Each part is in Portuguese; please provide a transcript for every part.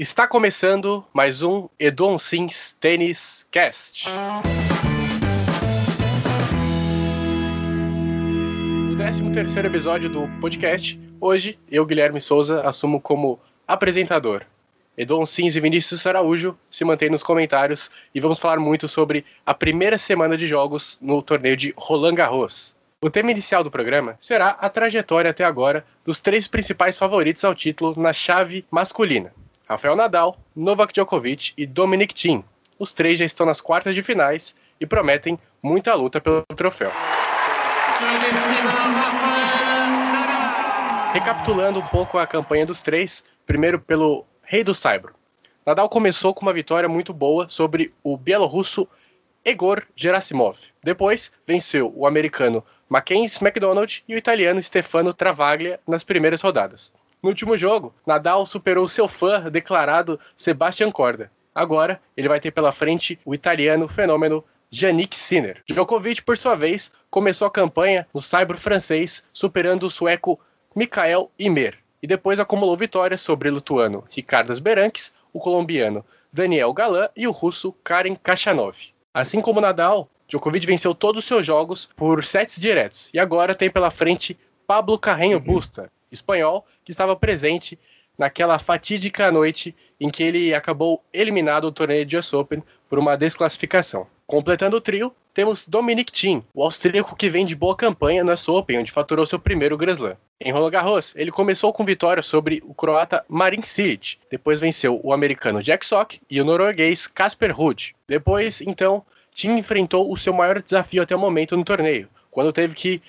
Está começando mais um Edon Sims Tênis Cast. O 13 terceiro episódio do podcast. Hoje, eu, Guilherme Souza, assumo como apresentador. Edon Sims e Vinícius Araújo se mantêm nos comentários e vamos falar muito sobre a primeira semana de jogos no torneio de Roland Garros. O tema inicial do programa será a trajetória até agora dos três principais favoritos ao título na chave masculina. Rafael Nadal, Novak Djokovic e Dominic Thiem. Os três já estão nas quartas de finais e prometem muita luta pelo troféu. Recapitulando um pouco a campanha dos três, primeiro pelo Rei do Saibro. Nadal começou com uma vitória muito boa sobre o bielorrusso Egor Gerasimov. Depois, venceu o americano Mackenzie McDonald e o italiano Stefano Travaglia nas primeiras rodadas. No último jogo, Nadal superou seu fã declarado Sebastian Corda. Agora, ele vai ter pela frente o italiano fenômeno Yannick Sinner. Djokovic, por sua vez, começou a campanha no saibro francês, superando o sueco Mikael Imer, e depois acumulou vitórias sobre o lituano Ricardas Beranques, o colombiano Daniel Galan e o russo Karen Kachanov. Assim como Nadal, Djokovic venceu todos os seus jogos por sets diretos e agora tem pela frente Pablo Carreño Busta, espanhol que estava presente naquela fatídica noite em que ele acabou eliminado do torneio de US Open por uma desclassificação. Completando o trio, temos Dominic Thiem, o austríaco que vem de boa campanha na US Open, onde faturou seu primeiro Grand Slam. Em Roland Garros, ele começou com vitória sobre o croata Marin Cilic, depois venceu o americano Jack Sock e o norueguês Casper Ruud. Depois, então, Thiem enfrentou o seu maior desafio até o momento no torneio, quando teve que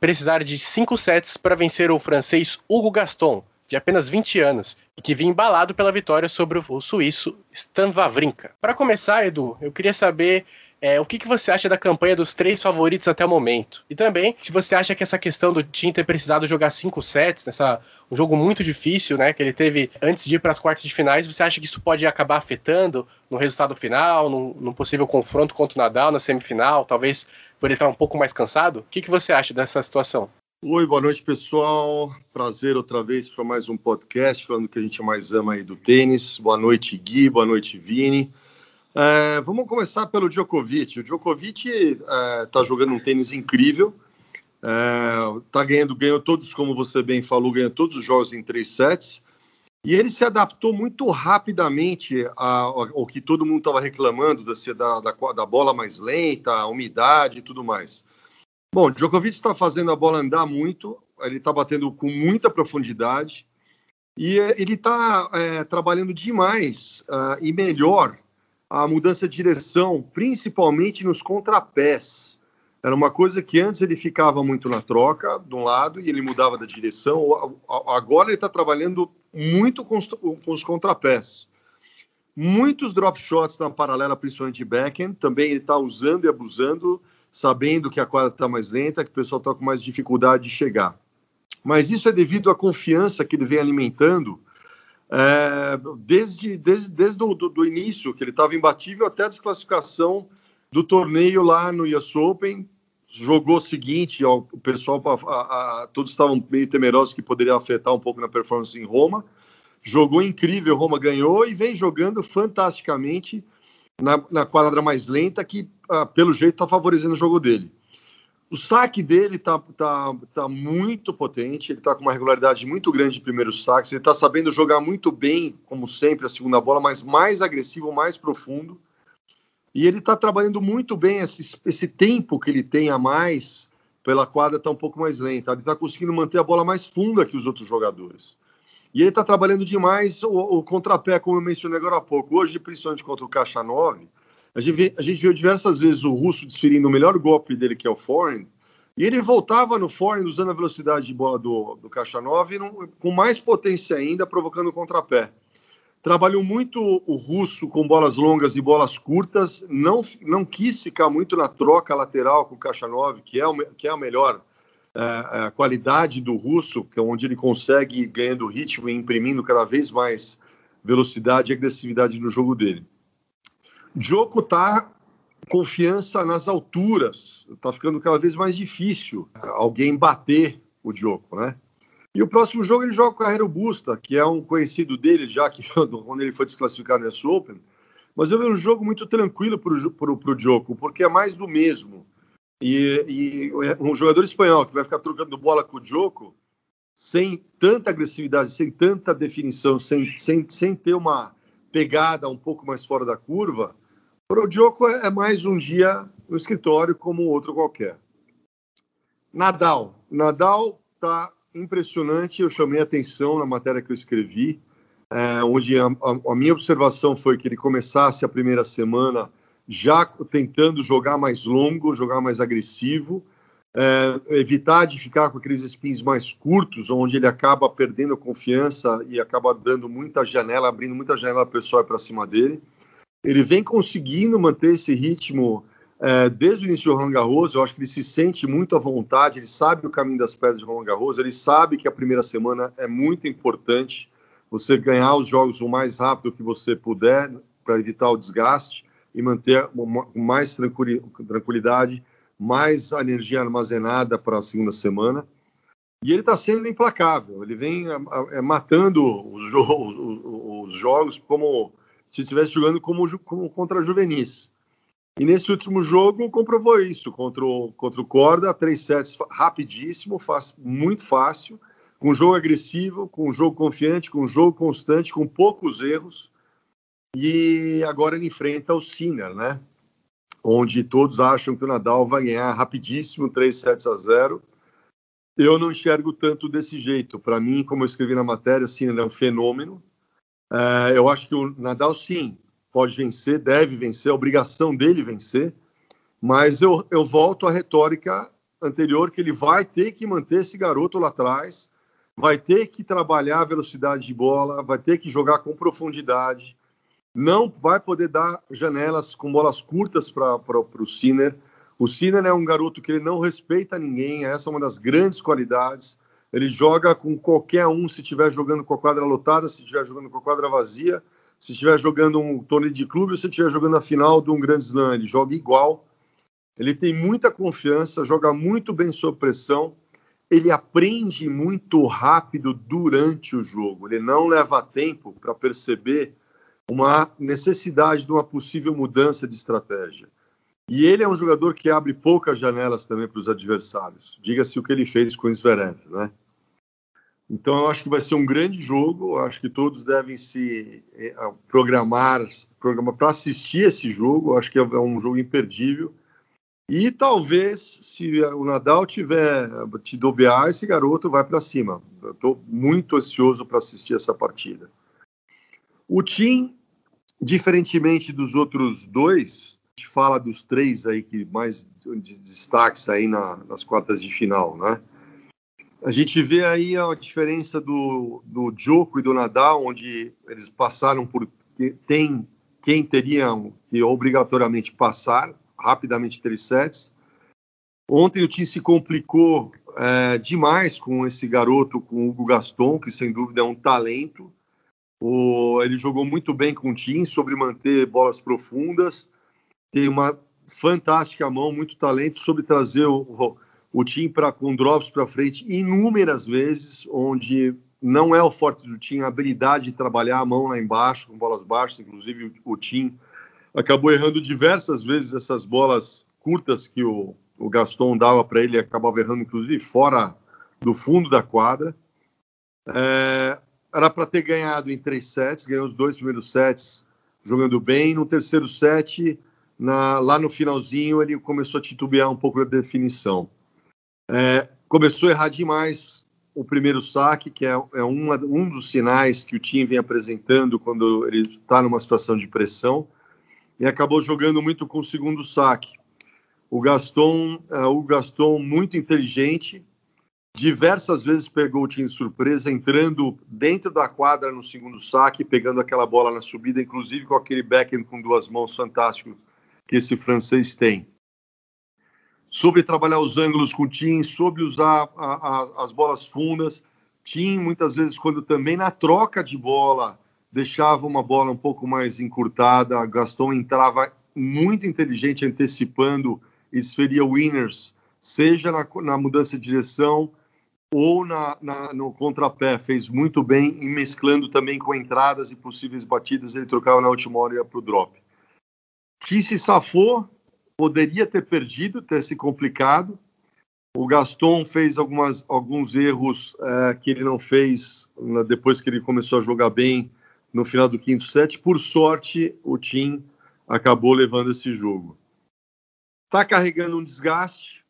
precisar de cinco sets para vencer o francês Hugo Gaston, de apenas 20 anos, e que vinha embalado pela vitória sobre o suíço Stan Wawrinka. Para começar, Edu, eu queria saber é, o que, que você acha da campanha dos três favoritos até o momento? E também, se você acha que essa questão do Tim ter precisado jogar cinco sets, nessa, um jogo muito difícil, né, que ele teve antes de ir para as quartas de finais, você acha que isso pode acabar afetando no resultado final, num, num possível confronto contra o Nadal na semifinal, talvez por ele estar um pouco mais cansado? O que, que você acha dessa situação? Oi, boa noite, pessoal. Prazer outra vez para mais um podcast falando que a gente mais ama aí do tênis. Boa noite, Gui. Boa noite, Vini. É, vamos começar pelo Djokovic. O Djokovic está é, tá jogando um tênis incrível. É, ganhando, ganhou todos, como você bem falou, ganhou todos os jogos em três sets. E ele se adaptou muito rapidamente ao que todo mundo estava reclamando da, da, da, bola mais lenta, a umidade e tudo mais. Bom, Djokovic está fazendo a bola andar muito, ele está batendo com muita profundidade e ele está é, trabalhando demais uh, e melhor a mudança de direção, principalmente nos contrapés. Era uma coisa que antes ele ficava muito na troca, de um lado, e ele mudava da direção. Agora ele está trabalhando muito com os, com os contrapés. Muitos drop shots na paralela, principalmente de backhand. Também ele está usando e abusando, sabendo que a quadra está mais lenta, que o pessoal está com mais dificuldade de chegar. Mas isso é devido à confiança que ele vem alimentando é, desde, desde, desde o do, do início, que ele estava imbatível até a desclassificação do torneio lá no US Open. Jogou o seguinte, ó, o pessoal, a, a, todos estavam meio temerosos que poderia afetar um pouco na performance em Roma. Jogou incrível, Roma ganhou e vem jogando fantasticamente na, na quadra mais lenta, que ah, pelo jeito está favorecendo o jogo dele. O saque dele tá, tá, tá muito potente, ele tá com uma regularidade muito grande de primeiros saques, ele tá sabendo jogar muito bem, como sempre, a segunda bola, mas mais agressivo, mais profundo. E ele tá trabalhando muito bem esse, esse tempo que ele tem a mais pela quadra tá um pouco mais lenta. Ele tá conseguindo manter a bola mais funda que os outros jogadores. E ele tá trabalhando demais o, o contrapé, como eu mencionei agora há pouco. Hoje, principalmente contra o Caixa 9, a gente, a gente viu diversas vezes o russo desferindo o melhor golpe dele, que é o forehand, e ele voltava no forehand usando a velocidade de bola do, do caixa 9 com mais potência ainda, provocando o contrapé. Trabalhou muito o russo com bolas longas e bolas curtas, não, não quis ficar muito na troca lateral com o caixa 9, que é, o, que é a melhor é, a qualidade do russo, que é onde ele consegue ganhando ritmo e imprimindo cada vez mais velocidade e agressividade no jogo dele. Joko tá confiança nas alturas. Tá ficando cada vez mais difícil alguém bater o Joko, né? E o próximo jogo ele joga com o Carreiro Busta, que é um conhecido dele já, que quando ele foi desclassificado no US Open. Mas eu vejo um jogo muito tranquilo para o Djoko, porque é mais do mesmo. E, e, um jogador espanhol que vai ficar trocando bola com o Djoko, sem tanta agressividade, sem tanta definição, sem, sem, sem ter uma pegada um pouco mais fora da curva, para o Djoko é, é mais um dia no escritório como outro qualquer. Nadal. Nadal está impressionante. Eu chamei atenção na matéria que eu escrevi, é, onde a, a, a, minha observação foi que ele começasse a primeira semana já tentando jogar mais longo, jogar mais agressivo, é, evitar de ficar com aqueles spins mais curtos, onde ele acaba perdendo confiança e acaba dando muita janela, abrindo muita janela pessoal para cima dele. Ele vem conseguindo manter esse ritmo é, desde o início do Roland Garros, eu acho que ele se sente muito à vontade, ele sabe o caminho das pedras de Roland Garros, ele sabe que a primeira semana é muito importante você ganhar os jogos o mais rápido que você puder para evitar o desgaste e manter mais tranquilidade, mais energia armazenada para a segunda semana. E ele está sendo implacável, ele vem é, matando os, jo os, os, jogos como se estivesse jogando como, como contra juvenis. E nesse último jogo comprovou isso contra o, contra o Corda, três sets rapidíssimo, faz, muito fácil, com jogo agressivo, com jogo confiante, com jogo constante, com poucos erros. E agora ele enfrenta o Sinner, né? Onde todos acham que o Nadal vai ganhar rapidíssimo, 3 sets a 0. Eu não enxergo tanto desse jeito. Para mim, como eu escrevi na matéria, Sinner é um fenômeno. É, eu acho que o Nadal, sim, pode vencer, deve vencer, a obrigação dele vencer, mas eu, eu volto à retórica anterior que ele vai ter que manter esse garoto lá atrás, vai ter que trabalhar a velocidade de bola, vai ter que jogar com profundidade, não vai poder dar janelas com bolas curtas para o Sinner. O Sinner é um garoto que ele não respeita ninguém, essa é uma das grandes qualidades. Ele joga com qualquer um, se estiver jogando com a quadra lotada, se estiver jogando com a quadra vazia, se estiver jogando um torneio de clube ou se estiver jogando a final de um grande slam, ele joga igual. Ele tem muita confiança, joga muito bem sob pressão. Ele aprende muito rápido durante o jogo. Ele não leva tempo para perceber uma necessidade de uma possível mudança de estratégia. E ele é um jogador que abre poucas janelas também para os adversários. Diga-se o que ele fez com o Zverev, né? Então, eu acho que vai ser um grande jogo. Eu acho que todos devem se eh, programar, programar para assistir esse jogo. Eu acho que é um jogo imperdível. E talvez, se o Nadal tiver te dobear, esse garoto vai para cima. Estou muito ansioso para assistir essa partida. O Tim, diferentemente dos outros dois, a gente fala dos três aí que mais de destaques aí na, nas quartas de final, né? A gente vê aí a diferença do, do Djoko e do Nadal, onde eles passaram por tem quem teriam que obrigatoriamente passar rapidamente três sets. Ontem o time se complicou é, demais com esse garoto, com o Hugo Gaston, que sem dúvida é um talento. O, ele jogou muito bem com o time sobre manter bolas profundas, tem uma fantástica mão, muito talento sobre trazer o, o time para com drops para frente inúmeras vezes, onde não é o forte do time a habilidade de trabalhar a mão lá embaixo, com bolas baixas, inclusive o, o time acabou errando diversas vezes essas bolas curtas que o, o Gaston dava para ele, acabava errando inclusive fora do fundo da quadra. É, era para ter ganhado em três sets, ganhou os dois primeiros sets jogando bem. No terceiro set, na, lá no finalzinho, ele começou a titubear um pouco da definição. É, começou a errar demais o primeiro saque, que é, é uma, um dos sinais que o time vem apresentando quando ele está numa situação de pressão, e acabou jogando muito com o segundo saque. O Gaston, é, o Gaston muito inteligente, diversas vezes pegou o time de surpresa, entrando dentro da quadra no segundo saque, pegando aquela bola na subida, inclusive com aquele backhand com duas mãos fantástico que esse francês tem sobre trabalhar os ângulos com o Tim, sobre usar a, a, as bolas fundas. Tim, muitas vezes, quando também na troca de bola deixava uma bola um pouco mais encurtada, Gaston entrava muito inteligente, antecipando e esferia winners, seja na, na mudança de direção ou na, na, no contrapé. Fez muito bem e mesclando também com entradas e possíveis batidas, ele trocava na última hora e ia para o drop. Ti se safou, poderia ter perdido, ter se complicado. O Gaston fez algumas, alguns erros é, que ele não fez né, depois que ele começou a jogar bem no final do quinto set. Por sorte, o Tim acabou levando esse jogo. Está carregando um desgaste,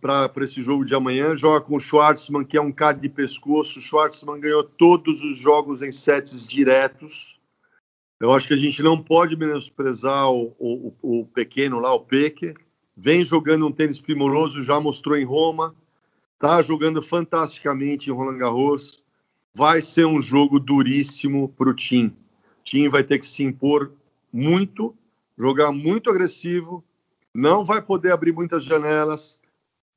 para esse jogo de amanhã. Joga com o Schwartzman, que é um cara de pescoço. O Schwartzman ganhou todos os jogos em sets diretos. Eu acho que a gente não pode menosprezar o, o, o pequeno lá, o Peque. Vem jogando um tênis primoroso, já mostrou em Roma. Está jogando fantasticamente em Roland Garros. Vai ser um jogo duríssimo para o Tim. Tim vai ter que se impor muito, jogar muito agressivo, não vai poder abrir muitas janelas,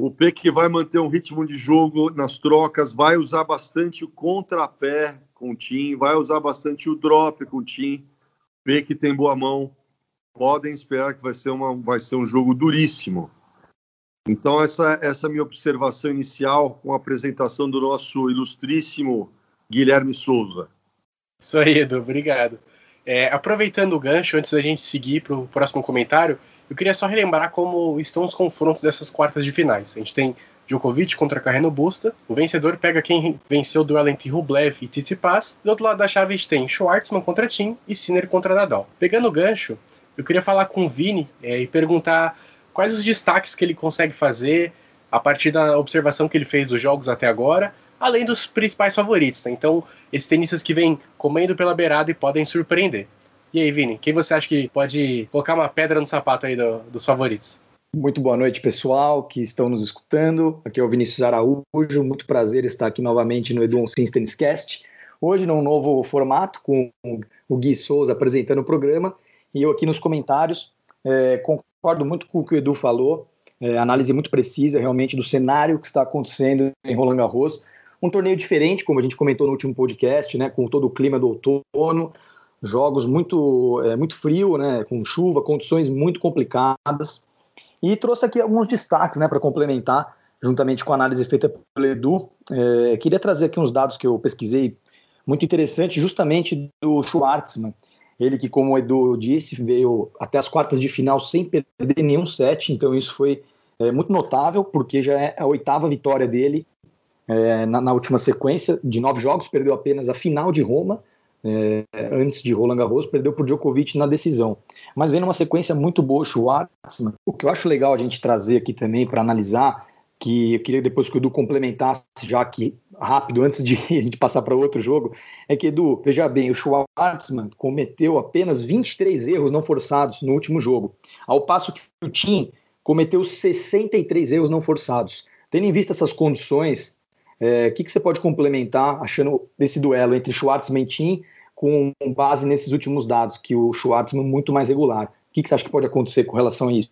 o Peck vai manter um ritmo de jogo nas trocas, vai usar bastante o contrapé com o Tim, vai usar bastante o drop com o Tim. Peck tem boa mão. Podem esperar que vai ser, uma, vai ser um jogo duríssimo. Então, essa, essa minha observação inicial com a apresentação do nosso ilustríssimo Guilherme Souza. Isso aí, Edu, obrigado. É, aproveitando o gancho, antes da gente seguir para o próximo comentário, eu queria só relembrar como estão os confrontos dessas quartas de finais. A gente tem Djokovic contra Carreno Busta, o vencedor pega quem venceu o duelo entre Rublev e Tsitsipas, do outro lado da chave a gente tem Schwartzman contra Tim e Sinner contra Nadal. Pegando o gancho, eu queria falar com o Vini é, e perguntar quais os destaques que ele consegue fazer a partir da observação que ele fez dos jogos até agora além dos principais favoritos. Né? Então, esses tenistas que vêm comendo pela beirada e podem surpreender. E aí, Vini, quem você acha que pode colocar uma pedra no sapato aí do, dos favoritos? Muito boa noite, pessoal que estão nos escutando. Aqui é o Vinícius Araújo. Muito prazer estar aqui novamente no Edu Sims Tennis Cast. Hoje, num novo formato, com o Gui Souza apresentando o programa. E eu aqui nos comentários é, concordo muito com o que o Edu falou. É, análise muito precisa, realmente, do cenário que está acontecendo em Roland Garros. Um torneio diferente, como a gente comentou no último podcast, né, com todo o clima do outono, jogos muito, é, muito frio, né, com chuva, condições muito complicadas. E trouxe aqui alguns destaques né, para complementar, juntamente com a análise feita pelo Edu. É, queria trazer aqui uns dados que eu pesquisei muito interessante, justamente do Schwartzman. Ele que, como o Edu disse, veio até as quartas de final sem perder nenhum set, então isso foi é, muito notável, porque já é a oitava vitória dele é, na, na, última sequência de nove jogos, perdeu apenas a final de Roma, é, antes de Roland Garros, perdeu por Djokovic na decisão. Mas vem numa sequência muito boa Schwartzman. O que eu acho legal a gente trazer aqui também para analisar, que eu queria depois que o Edu complementasse, já aqui rápido, antes de a gente passar para outro jogo, é que, Edu, veja bem, o Schwartzman cometeu apenas 23 erros não forçados no último jogo, ao passo que o Tim cometeu 63 erros não forçados. Tendo em vista essas condições, é, o que, que você pode complementar achando desse duelo entre Schwartzman e Tim com base nesses últimos dados, que o Schwartzman é muito mais regular? O que, que você acha que pode acontecer com relação a isso?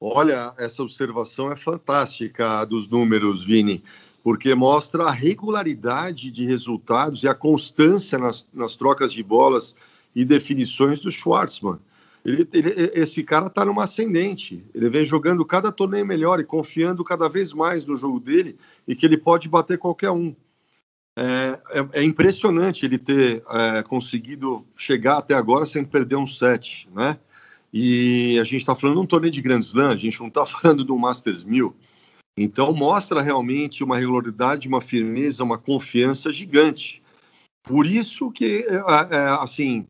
Olha, essa observação é fantástica dos números, Vini, porque mostra a regularidade de resultados e a constância nas, nas trocas de bolas e definições do Schwartzman. Ele, ele, esse cara está numa ascendente. Ele vem jogando cada torneio melhor e confiando cada vez mais no jogo dele e que ele pode bater qualquer um. É, é, é impressionante ele ter é, conseguido chegar até agora sem perder um set, né? E a gente está falando de um torneio de Grand Slam, a gente não está falando do Masters 1000. Então mostra realmente uma regularidade, uma firmeza, uma confiança gigante. Por isso que, é, é, assim,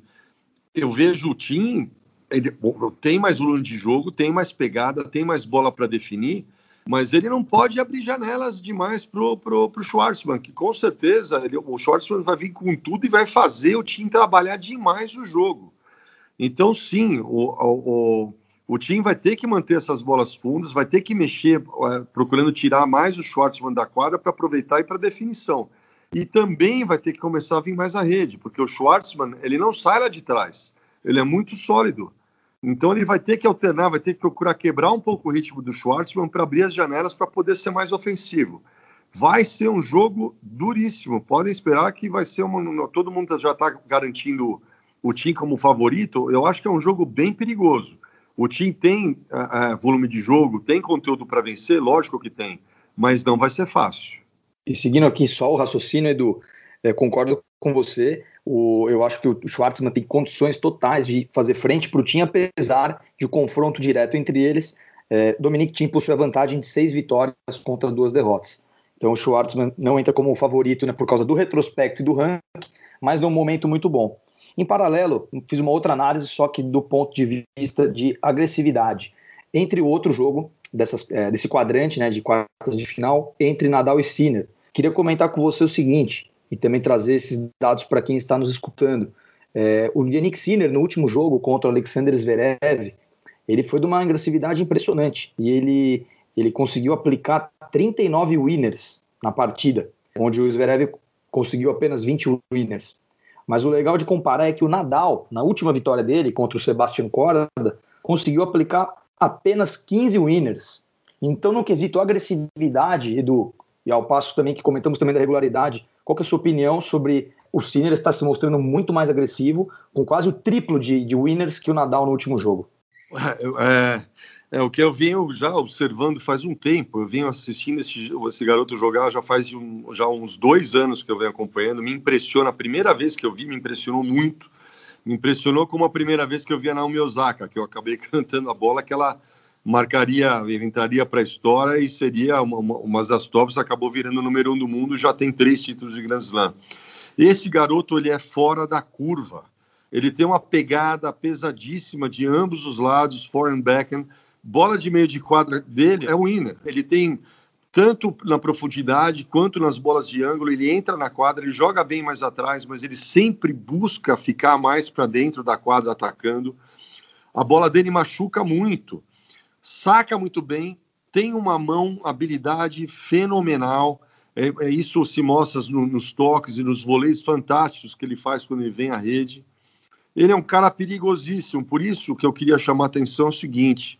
eu vejo o Tim ele tem mais volume de jogo, tem mais pegada, tem mais bola para definir, mas ele não pode abrir janelas demais pro, pro, pro Schwartzman, que com certeza ele, o Schwartzman vai vir com tudo e vai fazer o time trabalhar demais o jogo. Então, sim, o, o, o time vai ter que manter essas bolas fundas, vai ter que mexer, procurando tirar mais o Schwartzman da quadra para aproveitar e para definição. E também vai ter que começar a vir mais a rede, porque o Schwartzman ele não sai lá de trás, ele é muito sólido. Então ele vai ter que alternar, vai ter que procurar quebrar um pouco o ritmo do Schwartzman para abrir as janelas para poder ser mais ofensivo. Vai ser um jogo duríssimo. Podem esperar que vai ser uma. Todo mundo já está garantindo o Tim como favorito. Eu acho que é um jogo bem perigoso. O Tim tem uh, volume de jogo, tem conteúdo para vencer, lógico que tem, mas não vai ser fácil. E seguindo aqui só o raciocínio, Edu, é, concordo com você. O, eu acho que o Schwartzman tem condições totais de fazer frente para o time, apesar de confronto direto entre eles. É, Dominic Thiem possui a vantagem de seis vitórias contra duas derrotas. Então o Schwartzman não entra como favorito né, por causa do retrospecto e do ranking, mas num momento muito bom. Em paralelo, fiz uma outra análise, só que do ponto de vista de agressividade. Entre o outro jogo, dessas, é, desse quadrante né, de quartas de final, entre Nadal e Sinner. Queria comentar com você o seguinte: e também trazer esses dados para quem está nos escutando. É, o Yannick Sinner, no último jogo contra o Alexander Zverev, ele foi de uma agressividade impressionante e ele, ele conseguiu aplicar 39 winners na partida, onde o Zverev conseguiu apenas 20 winners. Mas o legal de comparar é que o Nadal, na última vitória dele contra o Sebastian Corda, conseguiu aplicar apenas 15 winners. Então, no quesito agressividade, Edu, e ao passo também que comentamos também da regularidade, qual é a sua opinião sobre o Sinner estar se mostrando muito mais agressivo, com quase o triplo de, de winners que o Nadal no último jogo? É, é, o que eu venho já observando faz um tempo. Eu venho assistindo esse, esse garoto jogar já faz um, já uns dois anos que eu venho acompanhando. Me impressiona. A primeira vez que eu vi, me impressionou muito. Me impressionou como a primeira vez que eu vi a Naomi Osaka, que eu acabei cantando a bola, que ela marcaria, entraria para a história e seria uma, uma, uma das tops, acabou virando o número um do mundo, já tem três títulos de Grand Slam. Esse garoto, ele é fora da curva. Ele tem uma pegada pesadíssima de ambos os lados, forehand, backhand. Bola de meio de quadra dele é o winner. Ele tem tanto na profundidade quanto nas bolas de ângulo. Ele entra na quadra, ele joga bem mais atrás, mas ele sempre busca ficar mais para dentro da quadra atacando. A bola dele machuca muito saca muito bem, tem uma mão, habilidade fenomenal. É, é isso se mostra no, nos toques e nos voleios fantásticos que ele faz quando ele vem à rede. Ele é um cara perigosíssimo, por isso que eu queria chamar a atenção é o seguinte: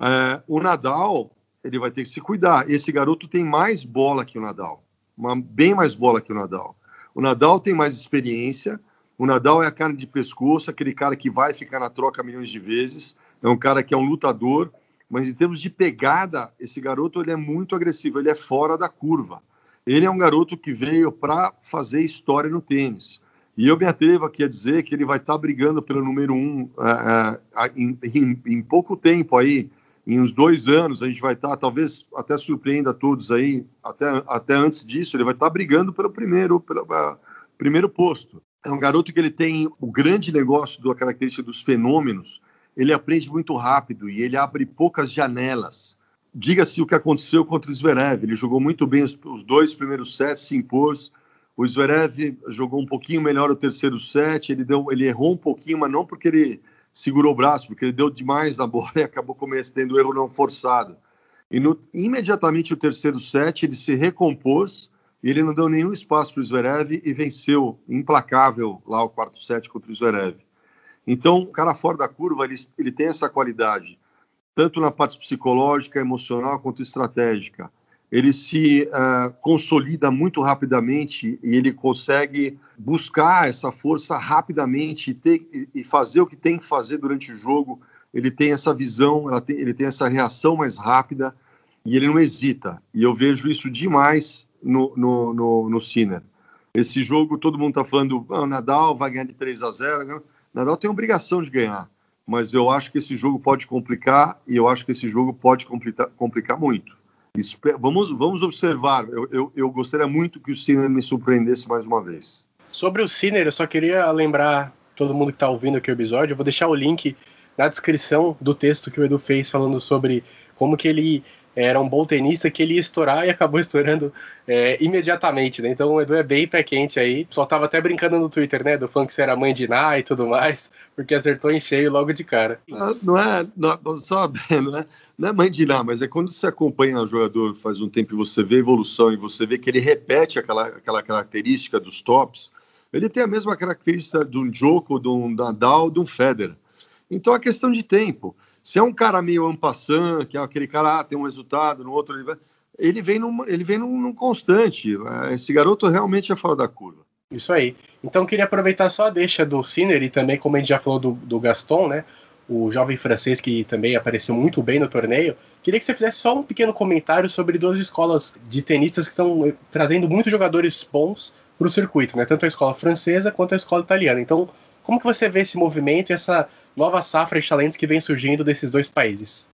é, o Nadal ele vai ter que se cuidar. Esse garoto tem mais bola que o Nadal, uma, bem mais bola que o Nadal. O Nadal tem mais experiência. O Nadal é a carne de pescoço, aquele cara que vai ficar na troca milhões de vezes. É um cara que é um lutador mas em termos de pegada, esse garoto ele é muito agressivo, ele é fora da curva. Ele é um garoto que veio para fazer história no tênis. E eu me atrevo aqui a dizer que ele vai estar tá brigando pelo número um uh, uh, em, em, em, pouco tempo aí, em uns dois anos, a gente vai estar, tá, talvez até surpreenda todos aí, até, até antes disso, ele vai estar tá brigando pelo primeiro, pelo uh, primeiro posto. É um garoto que ele tem o grande negócio da característica dos fenômenos, ele aprende muito rápido e ele abre poucas janelas. Diga-se o que aconteceu contra o Zverev. Ele jogou muito bem os, dois primeiros sets, se impôs. O Zverev jogou um pouquinho melhor o terceiro set. Ele deu, ele errou um pouquinho, mas não porque ele segurou o braço, porque ele deu demais na bola e acabou cometendo erro não forçado. E no, imediatamente o terceiro set ele se recompôs e ele não deu nenhum espaço para o Zverev e venceu implacável lá o quarto set contra o Zverev. Então, o cara fora da curva, ele, ele tem essa qualidade, tanto na parte psicológica, emocional, quanto estratégica. Ele se uh, consolida muito rapidamente e ele consegue buscar essa força rapidamente e, ter, e fazer o que tem que fazer durante o jogo. Ele tem essa visão, tem, ele tem essa reação mais rápida e ele não hesita. E eu vejo isso demais no, no, no, no Sinner. Esse jogo, todo mundo está falando, ah, Nadal vai ganhar de 3 a 0. Nadal tem obrigação de ganhar, mas eu acho que esse jogo pode complicar e eu acho que esse jogo pode complicar, complicar muito. Vamos, vamos observar. Eu, eu, eu gostaria muito que o Sinner me surpreendesse mais uma vez. Sobre o Sinner, eu só queria lembrar todo mundo que está ouvindo aqui o episódio. Eu vou deixar o link na descrição do texto que o Edu fez falando sobre como que ele era um bom tenista que ele ia estourar e acabou estourando é, imediatamente, né? Então o Edu é bem pé quente aí. Só tava até brincando no Twitter, né? Do fã que você era mãe de Ná e tudo mais, porque acertou em cheio logo de cara. Ah, não é, não, só, não é, não é mãe de Ná, mas é quando você acompanha o jogador faz um tempo e você vê a evolução e você vê que ele repete aquela, aquela característica dos tops, ele tem a mesma característica de um Djoko, de um Nadal, de um Federer. Então é questão de tempo. Se é um cara meio ampassant, que é aquele cara, ah, tem um resultado, no outro ele, vai, ele vem num, ele vem num, num, constante. Esse garoto realmente é fora da curva. Isso aí. Então queria aproveitar só a deixa do Sinner e também, como a gente já falou do, do Gaston, né? o jovem francês que também apareceu muito bem no torneio. Queria que você fizesse só um pequeno comentário sobre duas escolas de tenistas que estão eh, trazendo muitos jogadores bons para o circuito, né? Tanto a escola francesa quanto a escola italiana. Então, como que você vê esse movimento e essa nova safra de talentos que vem surgindo desses dois países?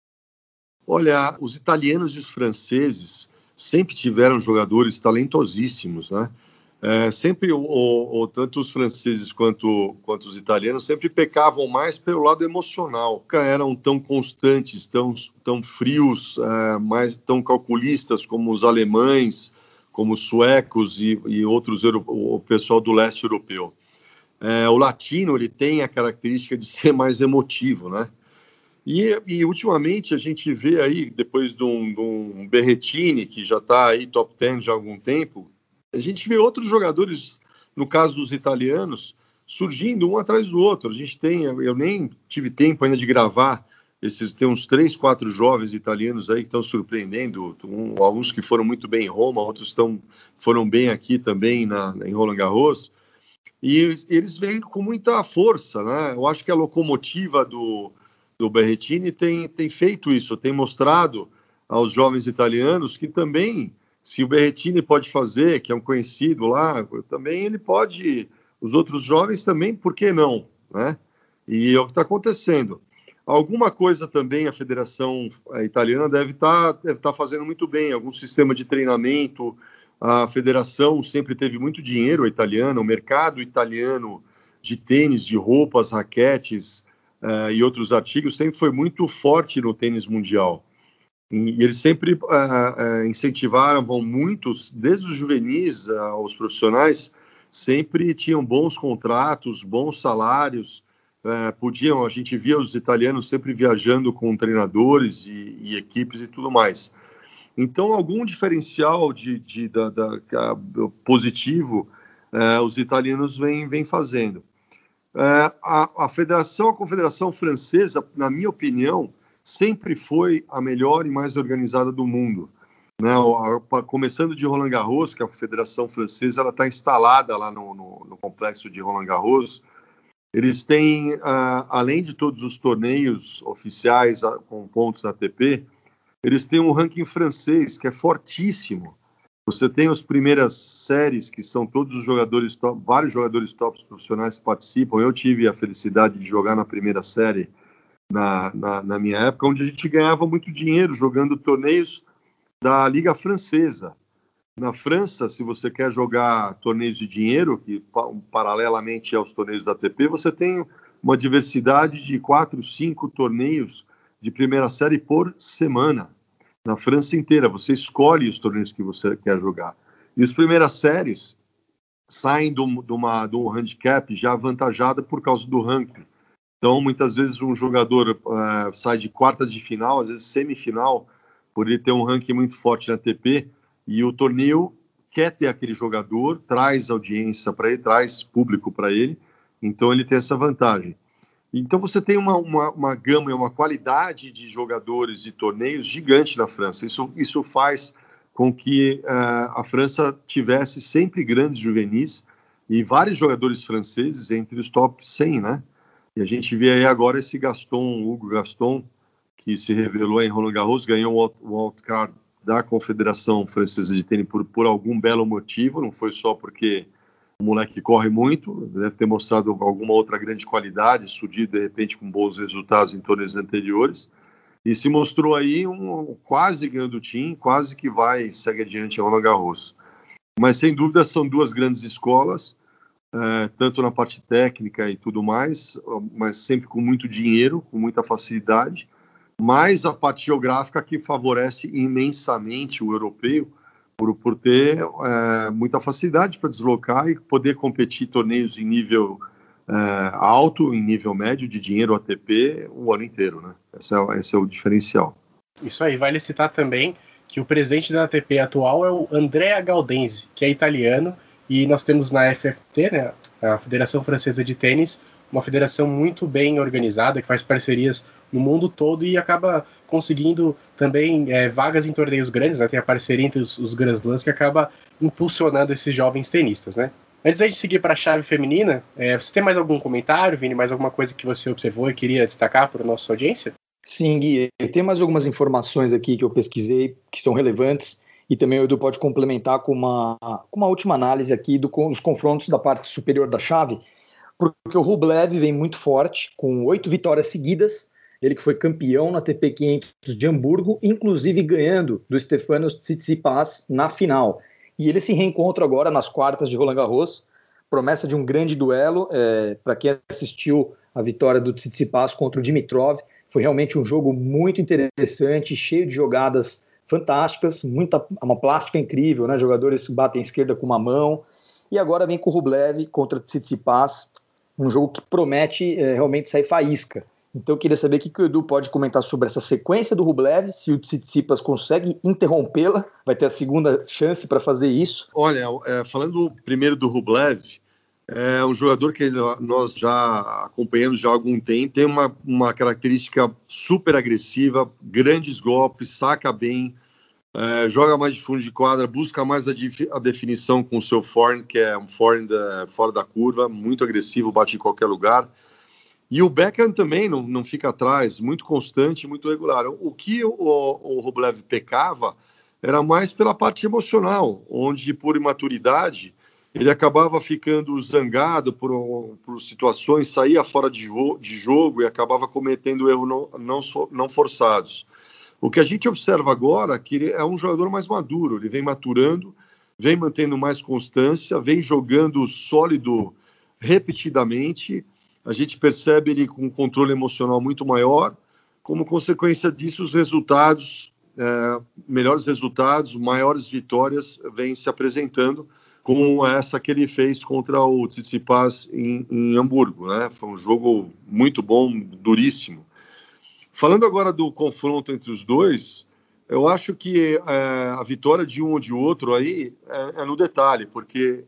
Olha, os italianos e os franceses sempre tiveram jogadores talentosíssimos, né? É, sempre, o, o, tanto os franceses quanto, quanto os italianos, sempre pecavam mais pelo lado emocional. Nunca eram tão constantes, tão, tão frios, é, mais, tão calculistas como os alemães, como os suecos e, e outros, o pessoal do leste europeu. É, o latino ele tem a característica de ser mais emotivo, né? E, e ultimamente a gente vê aí, depois de um, de um Berretini, que já está aí top 10 já há algum tempo, a gente vê outros jogadores, no caso dos italianos, surgindo um atrás do outro. A gente tem, eu nem tive tempo ainda de gravar, esses, tem uns três, quatro jovens italianos aí que estão surpreendendo, um, alguns que foram muito bem em Roma, outros estão, foram bem aqui também na, em Roland Garros, e eles vêm com muita força, né? Eu acho que a locomotiva do, do Berretini tem, tem feito isso, tem mostrado aos jovens italianos que também, se o Berretini pode fazer, que é um conhecido lá, também ele pode, os outros jovens também, por que não, né? E é o que está acontecendo. Alguma coisa também a Federação eh, Italiana deve estar tá, deve tá fazendo muito bem, algum sistema de treinamento, a federação sempre teve muito dinheiro italiano, o mercado italiano de tênis, de roupas, raquetes uh, e outros artigos sempre foi muito forte no tênis mundial. E eles sempre uh, uh, incentivaram muitos, desde os juvenis aos profissionais, sempre tinham bons contratos, bons salários, podiam, a gente via os italianos sempre viajando com treinadores e, e equipes e tudo mais. Então, algum diferencial de, de da, da, positivo é, os italianos vêm, vêm fazendo. É, a, a Federação, a Confederação Francesa, na minha opinião, sempre foi a melhor e mais organizada do mundo. Né? Começando de Roland Garros, que a Federação Francesa está instalada lá no, no, no, complexo de Roland Garros. Eles têm, além de todos os torneios oficiais com pontos ATP, eles têm um ranking francês que é fortíssimo. Você tem as primeiras séries, que são todos os jogadores top, vários jogadores tops profissionais que participam. Eu tive a felicidade de jogar na primeira série na, na, na minha época, onde a gente ganhava muito dinheiro jogando torneios da Liga Francesa. Na França, se você quer jogar torneios de dinheiro, que paralelamente aos torneios da ATP, você tem uma diversidade de quatro, cinco torneios de primeira série por semana na França inteira. Você escolhe os torneios que você quer jogar. E as primeiras séries saem de, uma, de um handicap já avantajada por causa do ranking. Então, muitas vezes, um jogador uh, sai de quartas de final, às vezes semifinal, por ele ter um ranking muito forte na ATP, e o torneio quer ter aquele jogador, traz audiência para ele, traz público para ele, então ele tem essa vantagem. Então você tem uma, uma, uma gama e uma qualidade de jogadores e torneios gigante na França. Isso, isso faz com que uh, a França tivesse sempre grandes juvenis e vários jogadores franceses entre os top 100, né? E a gente vê aí agora esse Gaston, Hugo Gaston, que se revelou em Roland Garros, ganhou o wildcard da Confederação Francesa de Tênis por, por algum belo motivo, não foi só porque um moleque que corre muito, deve ter mostrado alguma outra grande qualidade, surgido de repente com bons resultados em torneios anteriores. E se mostrou aí um quase ganhando o time, quase que vai, segue adiante a Roland Garros. Mas sem dúvida são duas grandes escolas, é, tanto na parte técnica e tudo mais, mas sempre com muito dinheiro, com muita facilidade, mais a parte geográfica que favorece imensamente o europeu, por, por ter é, muita facilidade para deslocar e poder competir torneios em nível é, alto, em nível médio de dinheiro ATP o ano inteiro, né? Esse é, esse é o diferencial. Isso aí, vale citar também que o presidente da ATP atual é o Andrea Gaudenzi, que é italiano, e nós temos na FFT, né, a Federação Francesa de Tênis, uma federação muito bem organizada, que faz parcerias no mundo todo e acaba conseguindo também é, vagas em torneios grandes, né? tem a parceria entre os, os Grand Slams que acaba impulsionando esses jovens tenistas, né? Antes da gente seguir para a chave feminina, é, você tem mais algum comentário, Vini? Mais alguma coisa que você observou e queria destacar para a nossa audiência? Sim, Gui, eu tenho mais algumas informações aqui que eu pesquisei que são relevantes e também o Edu pode complementar com uma, com uma última análise aqui do, dos confrontos da parte superior da chave, porque o Rublev vem muito forte, com oito vitórias seguidas, ele que foi campeão na TP 500 de Hamburgo, inclusive ganhando do Stefanos Tsitsipas na final. E ele se reencontra agora nas quartas de Roland Garros, promessa de um grande duelo, é, para quem assistiu a vitória do Tsitsipas contra o Dimitrov, foi realmente um jogo muito interessante, cheio de jogadas fantásticas, muita, uma plástica incrível, né? Jogadores batem esquerda com uma mão. E agora vem com o Rublev contra Tsitsipas, um jogo que promete é, realmente sair faísca. Então eu queria saber o que, que o Edu pode comentar sobre essa sequência do Rublev, se o Tsitsipas consegue interrompê-la, vai ter a segunda chance para fazer isso. Olha, é, falando primeiro do Rublev, é um jogador que nós já acompanhamos já há algum tempo, tem uma, uma característica super agressiva, grandes golpes, saca bem, é, joga mais de fundo de quadra, busca mais a, a definição com o seu forehand, que é um forehand fora da curva, muito agressivo, bate em qualquer lugar. E o Beckham também não, não fica atrás, muito constante, muito regular. O que o, o Roblev pecava era mais pela parte emocional, onde por imaturidade ele acabava ficando zangado por, por situações, saía fora de, de jogo e acabava cometendo erros não, não, não forçados. O que a gente observa agora é que ele é um jogador mais maduro, ele vem maturando, vem mantendo mais constância, vem jogando sólido repetidamente. A gente percebe ele com um controle emocional muito maior. Como consequência disso, os resultados, é, melhores resultados, maiores vitórias, vêm se apresentando como essa que ele fez contra o Tsitsipas em, em Hamburgo, né? Foi um jogo muito bom, duríssimo. Falando agora do confronto entre os dois, eu acho que é, a vitória de um ou de outro aí é, é no detalhe, porque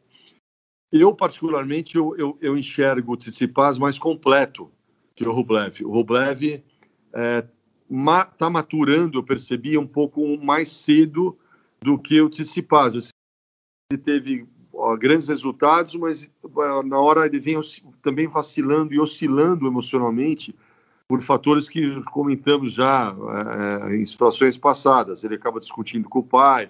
eu, particularmente, eu, eu, eu enxergo o Tsitsipas mais completo que o Rublev. O Rublev é, ma, tá maturando, eu percebi, um pouco mais cedo do que o Tsitsipas ele teve ó, grandes resultados, mas na hora ele vem também vacilando e oscilando emocionalmente por fatores que comentamos já é, em situações passadas. Ele acaba discutindo com o pai,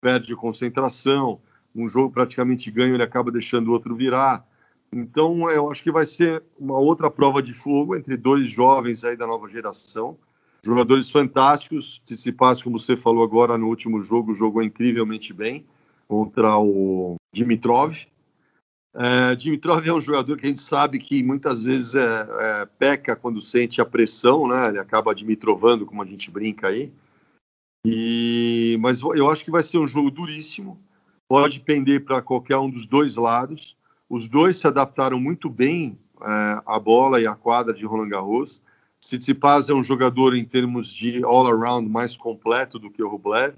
perde concentração, um jogo praticamente ganho, ele acaba deixando o outro virar. Então, eu acho que vai ser uma outra prova de fogo entre dois jovens aí da nova geração, jogadores fantásticos. Tsitsipas, como você falou agora no último jogo, jogou incrivelmente bem contra o Dimitrov. É, Dimitrov é um jogador que a gente sabe que muitas vezes é, é, peca quando sente a pressão, né? Ele acaba dimitrovando, como a gente brinca aí. E, mas eu acho que vai ser um jogo duríssimo. Pode pender para qualquer um dos dois lados. Os dois se adaptaram muito bem é, à bola e à quadra de Roland Garros. Tsitsipas é um jogador em termos de all-around mais completo do que o Rublev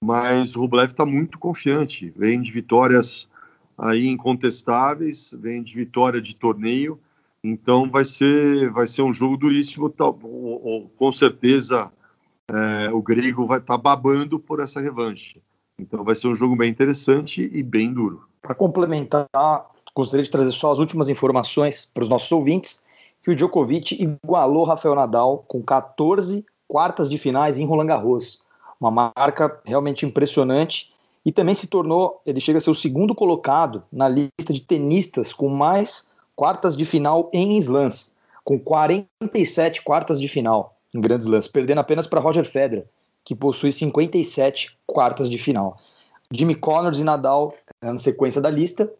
mas o Rublev está muito confiante, vem de vitórias aí incontestáveis, vem de vitória de torneio, então vai ser vai ser um jogo duríssimo, tá, com certeza é, o grego vai estar tá babando por essa revanche, então vai ser um jogo bem interessante e bem duro. Para complementar, gostaria de trazer só as últimas informações para os nossos ouvintes, que o Djokovic igualou Rafael Nadal com 14 quartas de finais em Roland Garros. Uma marca realmente impressionante e também se tornou, ele chega a ser o segundo colocado na lista de tenistas com mais quartas de final em slams, com 47 quartas de final em grandes slams, perdendo apenas para Roger Federer, que possui 57 quartas de final. Jimmy Connors e Nadal na sequência da lista.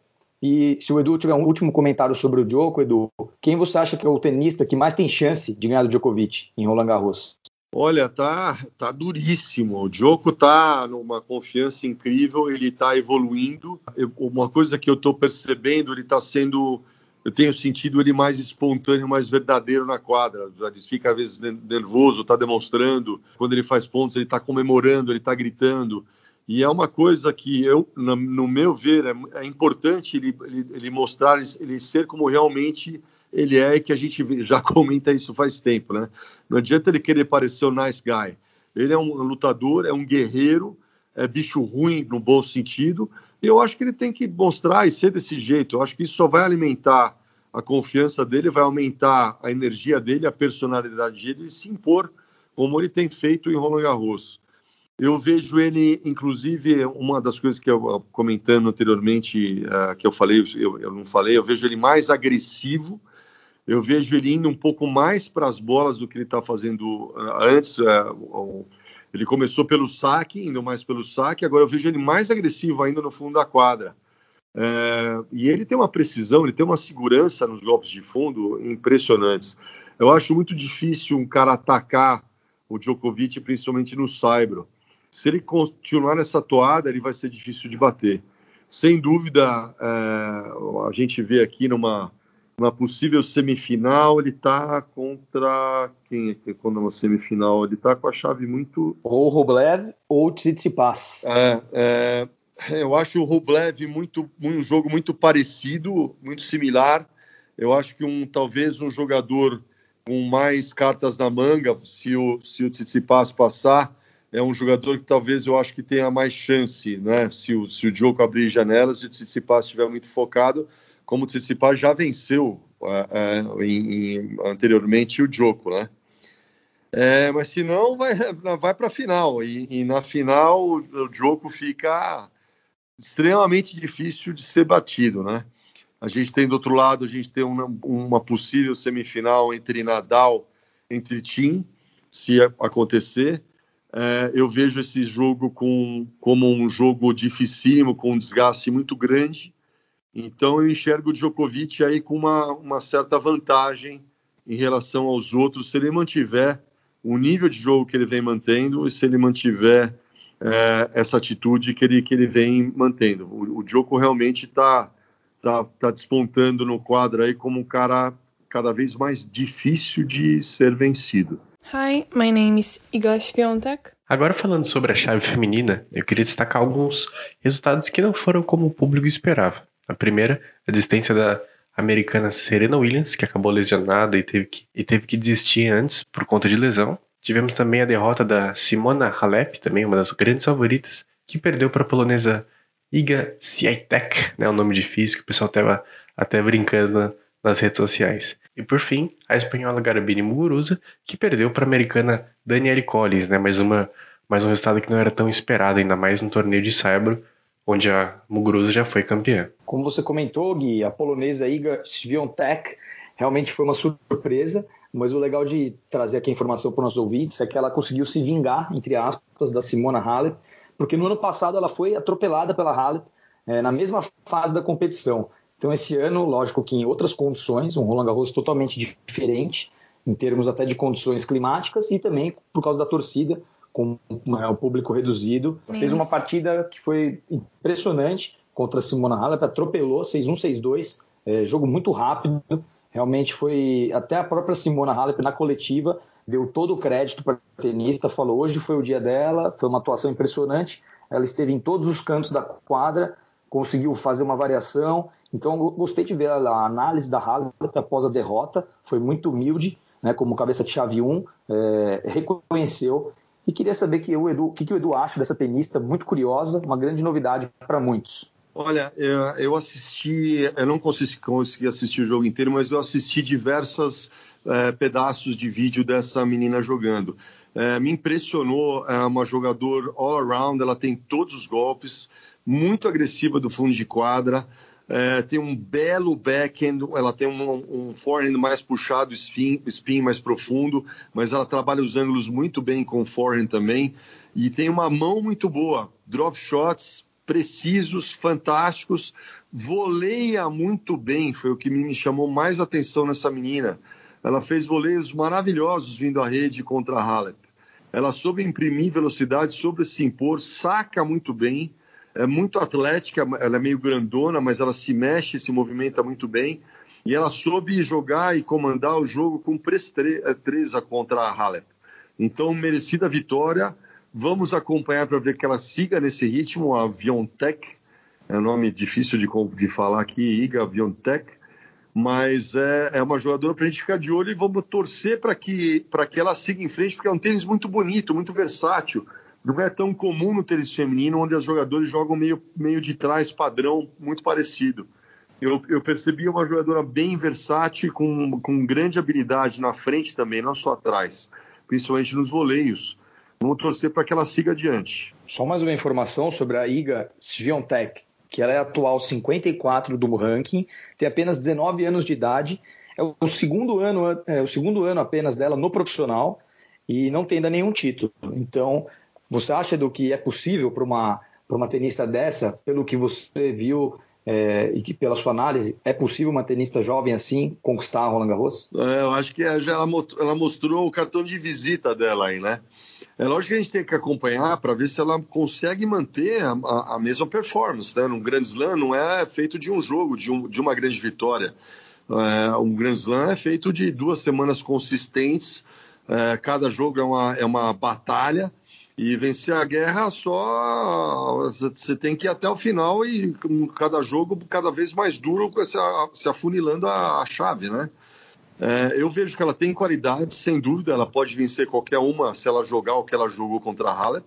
E se o Edu tiver um último comentário sobre o Djoko, Edu, quem você acha que é o tenista que mais tem chance de ganhar do Djokovic em Roland Garros? Olha, tá, tá duríssimo. O Djoko tá numa confiança incrível, ele tá evoluindo. Eu, uma coisa que eu tô percebendo, ele tá sendo, eu tenho sentido ele mais espontâneo, mais verdadeiro na quadra. Ele fica às vezes nervoso, tá demonstrando. Quando ele faz pontos, ele tá comemorando, ele tá gritando. E é uma coisa que eu, no meu ver, é, é importante ele, ele, ele mostrar, ele ser como realmente ele é e que a gente já comenta isso faz tempo, né? Não adianta ele querer parecer o nice guy. Ele é um lutador, é um guerreiro, é bicho ruim no bom sentido, eu acho que ele tem que mostrar e ser desse jeito. Eu acho que isso só vai alimentar a confiança dele, vai aumentar a energia dele, a personalidade dele e se impor como ele tem feito em Roland Garros. Eu vejo ele, inclusive, uma das coisas que eu comentando anteriormente, uh, que eu falei, eu, eu, não falei, eu vejo ele mais agressivo, eu vejo ele indo um pouco mais para as bolas do que ele está fazendo uh, antes. Uh, ele começou pelo saque, indo mais pelo saque, agora eu vejo ele mais agressivo ainda no fundo da quadra. e ele tem uma precisão, ele tem uma segurança nos golpes de fundo impressionantes. Eu acho muito difícil um cara atacar o Djokovic, principalmente no saibro se ele continuar nessa toada, ele vai ser difícil de bater. Sem dúvida, é, a gente vê aqui numa, numa possível semifinal, ele está contra quem é quando uma semifinal? Ele está com a chave muito. Ou Rublev ou Tsitsipas. É, é, eu acho o Rublev muito, um jogo muito parecido, muito similar. Eu acho que um talvez um jogador com mais cartas na manga, se o, se o Tsitsipas passar, é um jogador que talvez eu acho que tenha mais chance, né? Se o, se o Djoko abrir janelas e o Tsitsipas estiver muito focado, como Tsitsipas já venceu é, é, em, em, anteriormente o Djoko, né? É, mas se não, vai, vai para a final. E, e, na final o, o Djoko fica extremamente difícil de ser batido, né? A gente tem do outro lado, a gente tem uma, uma possível semifinal entre Nadal, entre Tim, se acontecer, é, eu vejo esse jogo com, como um jogo dificílimo, com um desgaste muito grande. Então eu enxergo o Djokovic aí com uma, uma certa vantagem em relação aos outros, se ele mantiver o nível de jogo que ele vem mantendo e se ele mantiver é, essa atitude que ele, que ele vem mantendo. O, o Djoko realmente está tá, tá despontando no quadro aí como um cara cada vez mais difícil de ser vencido. Hi, my name is Iga Świątek. Agora falando sobre a chave feminina, eu queria destacar alguns resultados que não foram como o público esperava. A primeira, a desistência da americana Serena Williams, que acabou lesionada e teve que, e teve que desistir antes por conta de lesão. Tivemos também a derrota da Simona Halep, também uma das grandes favoritas, que perdeu para a polonesa Iga Swiatek, né, um nome difícil que o pessoal estava até brincando nas redes sociais. E por fim, a espanhola Garabini Muguruza, que perdeu para a americana Danielle Collins, né? mais, uma, mais um resultado que não era tão esperado, ainda mais no torneio de Saibro, onde a Muguruza já foi campeã. Como você comentou, Gui, a polonesa Iga Świątek realmente foi uma surpresa, mas o legal de trazer aqui a informação para os nossos ouvintes é que ela conseguiu se vingar, entre aspas, da Simona Halep, porque no ano passado ela foi atropelada pela Halep é, na mesma fase da competição. Então, esse ano, lógico que em outras condições, um Roland Garros totalmente diferente, em termos até de condições climáticas e também por causa da torcida, com o público reduzido. Isso. Fez uma partida que foi impressionante contra a Simona Halep, atropelou 6-1, 6-2, é, jogo muito rápido. Realmente foi até a própria Simona Halep na coletiva deu todo o crédito para a tenista, falou hoje foi o dia dela, foi uma atuação impressionante. Ela esteve em todos os cantos da quadra, conseguiu fazer uma variação então, gostei de ver a análise da Halep após a derrota, foi muito humilde, né, como cabeça de chave 1, é, reconheceu. E queria saber que o Edu, o que, que o Edu acha dessa tenista, muito curiosa, uma grande novidade para muitos. Olha, eu assisti, eu não consegui, assistir o jogo inteiro, mas eu assisti diversos é, pedaços de vídeo dessa menina jogando. É, me impressionou, é uma jogadora all around, ela tem todos os golpes, muito agressiva do fundo de quadra, é, tem um belo backhand, ela tem um, um forehand mais puxado, spin, spin mais profundo, mas ela trabalha os ângulos muito bem com forehand também. E tem uma mão muito boa, drop shots precisos, fantásticos, voleia muito bem, foi o que me chamou mais atenção nessa menina. Ela fez voleios maravilhosos vindo à rede contra a Halep. Ela soube imprimir velocidade, soube se impor, saca muito bem é muito atlética, ela é meio grandona, mas ela se mexe, se movimenta muito bem. E ela soube jogar e comandar o jogo com presteza contra a Halep. Então, merecida vitória. Vamos acompanhar para ver que ela siga nesse ritmo. A Viontech, é um nome difícil de, de falar aqui, Iga Viontech. Mas é, é uma jogadora para a gente ficar de olho e vamos torcer para que, que ela siga em frente, porque é um tênis muito bonito, muito versátil não é tão comum no tênis feminino, onde as jogadores jogam meio, meio de trás, padrão, muito parecido. Eu, eu percebi uma jogadora bem versátil, com, com grande habilidade na frente também, não só atrás, principalmente nos voleios. Vamos torcer para que ela siga adiante. Só mais uma informação sobre a Iga Swiatek, que ela é atual 54 do ranking, tem apenas 19 anos de idade, é o segundo ano, é o segundo ano apenas dela no profissional e não tem ainda nenhum título. Então, você acha do que é possível para uma, uma tenista dessa, pelo que você viu é, e que pela sua análise, é possível uma tenista jovem assim conquistar a Roland Garros? É, eu acho que ela, ela mostrou o cartão de visita dela aí, né? É lógico que a gente tem que acompanhar para ver se ela consegue manter a, a, a mesma performance. Né? Num grande slam não é feito de um jogo, de, um, de uma grande vitória. É, um grande slam é feito de duas semanas consistentes. É, cada jogo é uma, é uma batalha e vencer a guerra só você tem que ir até o final e cada jogo cada vez mais duro se, se afunilando a, a chave, né? É, eu vejo que ela tem qualidade, sem dúvida, ela pode vencer qualquer uma se ela jogar o que ela jogou contra a Halep.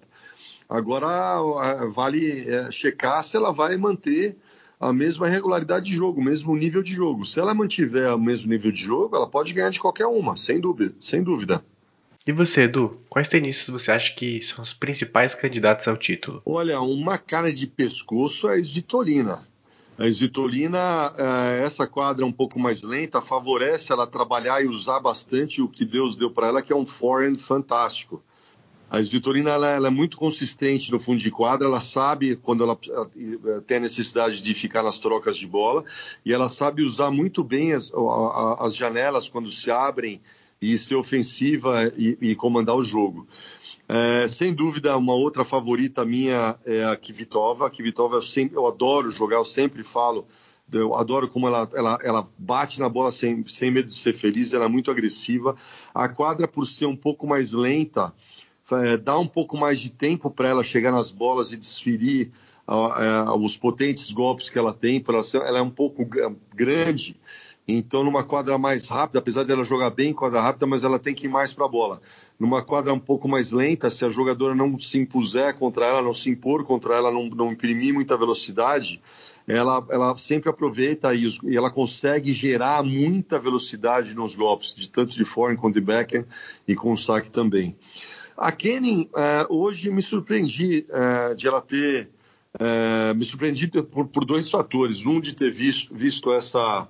Agora vale é, checar se ela vai manter a mesma regularidade de jogo, o mesmo nível de jogo. Se ela mantiver o mesmo nível de jogo, ela pode ganhar de qualquer uma, sem dúvida, sem dúvida. E você, Edu, quais tenistas você acha que são os principais candidatos ao título? Olha, uma cara de pescoço é a Svitolina. A Svitolina, é, essa quadra um pouco mais lenta, favorece ela trabalhar e usar bastante o que Deus deu para ela, que é um forehand fantástico. A Svitolina ela, ela, é muito consistente no fundo de quadra, ela sabe quando ela tem a necessidade de ficar nas trocas de bola e ela sabe usar muito bem as, as janelas quando se abrem e ser ofensiva e, e comandar o jogo. É, sem dúvida, uma outra favorita minha é a Kvitova. A Kvitova eu, sempre, eu adoro jogar, eu sempre falo, eu adoro como ela, ela, ela bate na bola sem, sem medo de ser feliz, ela é muito agressiva. A quadra, por ser um pouco mais lenta, é, dá um pouco mais de tempo para ela chegar nas bolas e desferir uh, os potentes golpes que ela tem. Ela, ela é um pouco grande então, numa quadra mais rápida, apesar dela jogar bem em quadra rápida, mas ela tem que ir mais para a bola. Numa quadra um pouco mais lenta, se a jogadora não se impuser contra ela, não se impor contra ela, não, não imprimir muita velocidade, ela, ela sempre aproveita e, e ela consegue gerar muita velocidade nos golpes, de tanto de forehand quanto de backhand e com o saque também. A Kenny, uh, hoje me surpreendi uh, de ela ter. Uh, me surpreendi por, por, dois fatores. Um, de ter visto, visto essa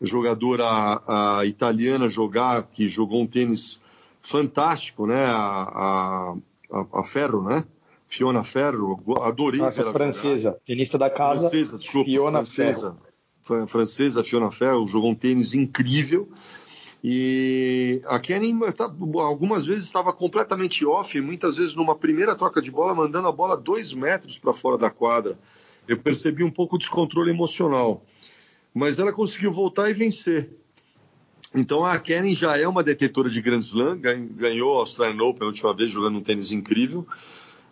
jogadora a, italiana jogar, que jogou um tênis fantástico, né? A, a, a Ferro, né? Fiona Ferro, adorei. Nossa, francesa, jogar. tenista da casa. Francesa, desculpa. Fiona francesa, Ferro. Francesa, Fiona Ferro, jogou um tênis incrível. E a Kenny algumas vezes estava completamente off, muitas vezes numa primeira troca de bola, mandando a bola dois metros para fora da quadra. Eu percebi um pouco de descontrole emocional mas ela conseguiu voltar e vencer. Então a Karen já é uma detetora de Grand Slam, ganhou a Australian Open a última vez jogando um tênis incrível.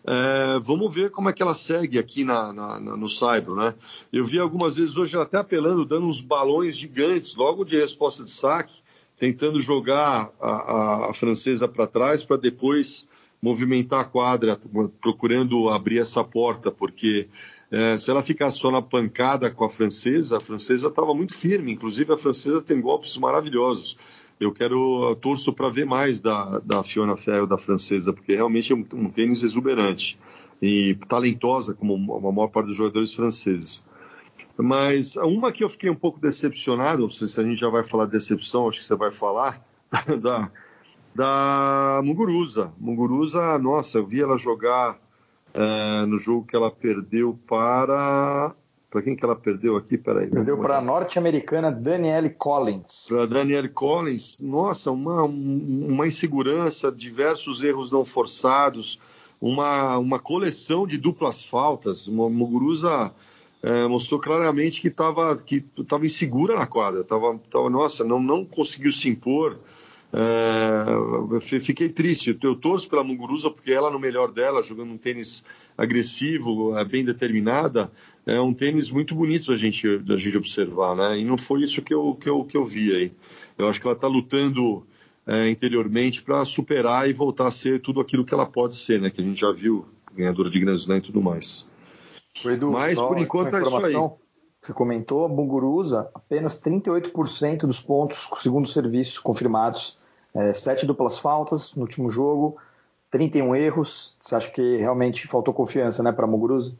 É, vamos ver como é que ela segue aqui na, na, na, no Saibro, né? Eu vi algumas vezes hoje ela até apelando, dando uns balões gigantes logo de resposta de saque, tentando jogar a, a, a francesa para trás para depois movimentar a quadra, procurando abrir essa porta, porque é, se ela ficar só na pancada com a francesa, a francesa estava muito firme. Inclusive, a francesa tem golpes maravilhosos. Eu quero, eu torço para ver mais da, da Fiona Ferro, da francesa, porque realmente é um, um tênis exuberante e talentosa, como a maior parte dos jogadores franceses. Mas uma que eu fiquei um pouco decepcionado, não sei se a gente já vai falar de decepção, acho que você vai falar, da, da Muguruza. Muguruza, nossa, eu vi ela jogar uh, no jogo que ela perdeu para. Para quem que ela perdeu aqui? Peraí. Perdeu para a norte-americana Danielle Collins. Para Danielle Collins, nossa, uma, uma insegurança, diversos erros não forçados, uma, uma coleção de duplas faltas. Uma Muguruza é, mostrou claramente que estava que tava insegura na quadra. Tava, tava, nossa, não, não conseguiu se impor. É, fiquei triste. Eu torço pela Muguruza porque ela, no melhor dela, jogando um tênis agressivo, é, bem determinada, é um tênis muito bonito da gente, da gente observar, né? E não foi isso que eu, que eu, que eu vi aí. Eu acho que ela está lutando é, interiormente para superar e voltar a ser tudo aquilo que ela pode ser, né? Que a gente já viu ganhadora de Grand Slam e tudo mais. Edu, Mas por enquanto é isso aí. Você comentou, a Muguruza, apenas 38% dos pontos segundo serviço confirmados, é, 7 duplas faltas no último jogo, 31 erros. Você acha que realmente faltou confiança né, para Muguruza?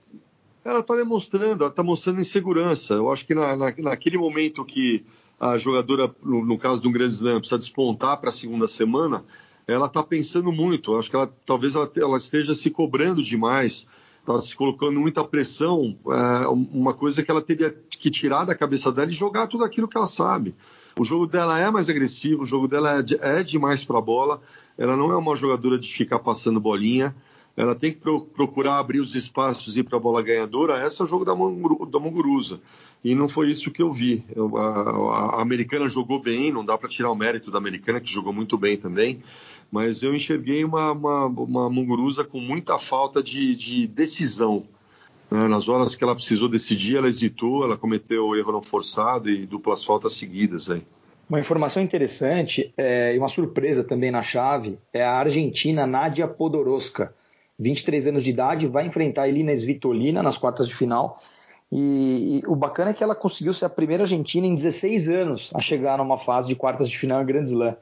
Ela está demonstrando, ela está mostrando insegurança. Eu acho que na, na, naquele momento que a jogadora, no, no caso de um grande slam, precisa despontar para a segunda semana, ela está pensando muito. Eu acho que ela, talvez ela, ela esteja se cobrando demais, está se colocando muita pressão, é, uma coisa que ela teria que tirar da cabeça dela e jogar tudo aquilo que ela sabe. O jogo dela é mais agressivo, o jogo dela é, é demais para a bola. Ela não é uma jogadora de ficar passando bolinha. Ela tem que pro, procurar abrir os espaços e ir para a bola ganhadora. Esse é o jogo da, Monguruza. E não foi isso que eu vi. A, americana jogou bem, não dá para tirar o mérito da americana, que jogou muito bem também. Mas eu enxerguei uma, uma, uma com muita falta de, de decisão. Né? Nas horas que ela precisou decidir, ela hesitou, ela cometeu o erro não forçado e duplas faltas seguidas. Aí. Uma informação interessante é, e uma surpresa também na chave é a argentina Nadia Podoroska. 23 anos de idade, vai enfrentar a Elina Svitolina nas quartas de final. E, e, o bacana é que ela conseguiu ser a primeira argentina em 16 anos a chegar numa fase de quartas de final em Grand Slam.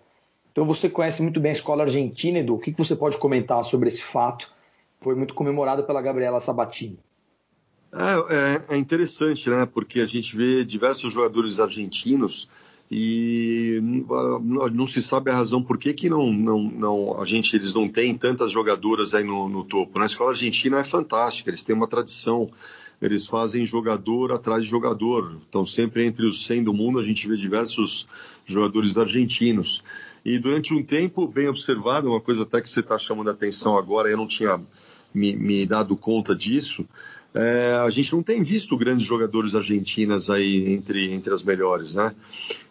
Então você conhece muito bem a escola argentina, Edu. O que você pode comentar sobre esse fato? Foi muito comemorado pela Gabriela Sabatini. É, é, é, interessante, né? Porque a gente vê diversos jogadores argentinos e não se sabe a razão por que, que não, não, não, a gente, eles não têm tantas jogadoras aí no, no topo. Na escola argentina é fantástica, eles têm uma tradição, eles fazem jogador atrás de jogador. Então, sempre entre os 100 do mundo, a gente vê diversos jogadores argentinos. E durante um tempo, bem observado, uma coisa até que você está chamando a atenção agora, eu não tinha me, me dado conta disso, é, a gente não tem visto grandes jogadores argentinas aí entre, entre as melhores, né?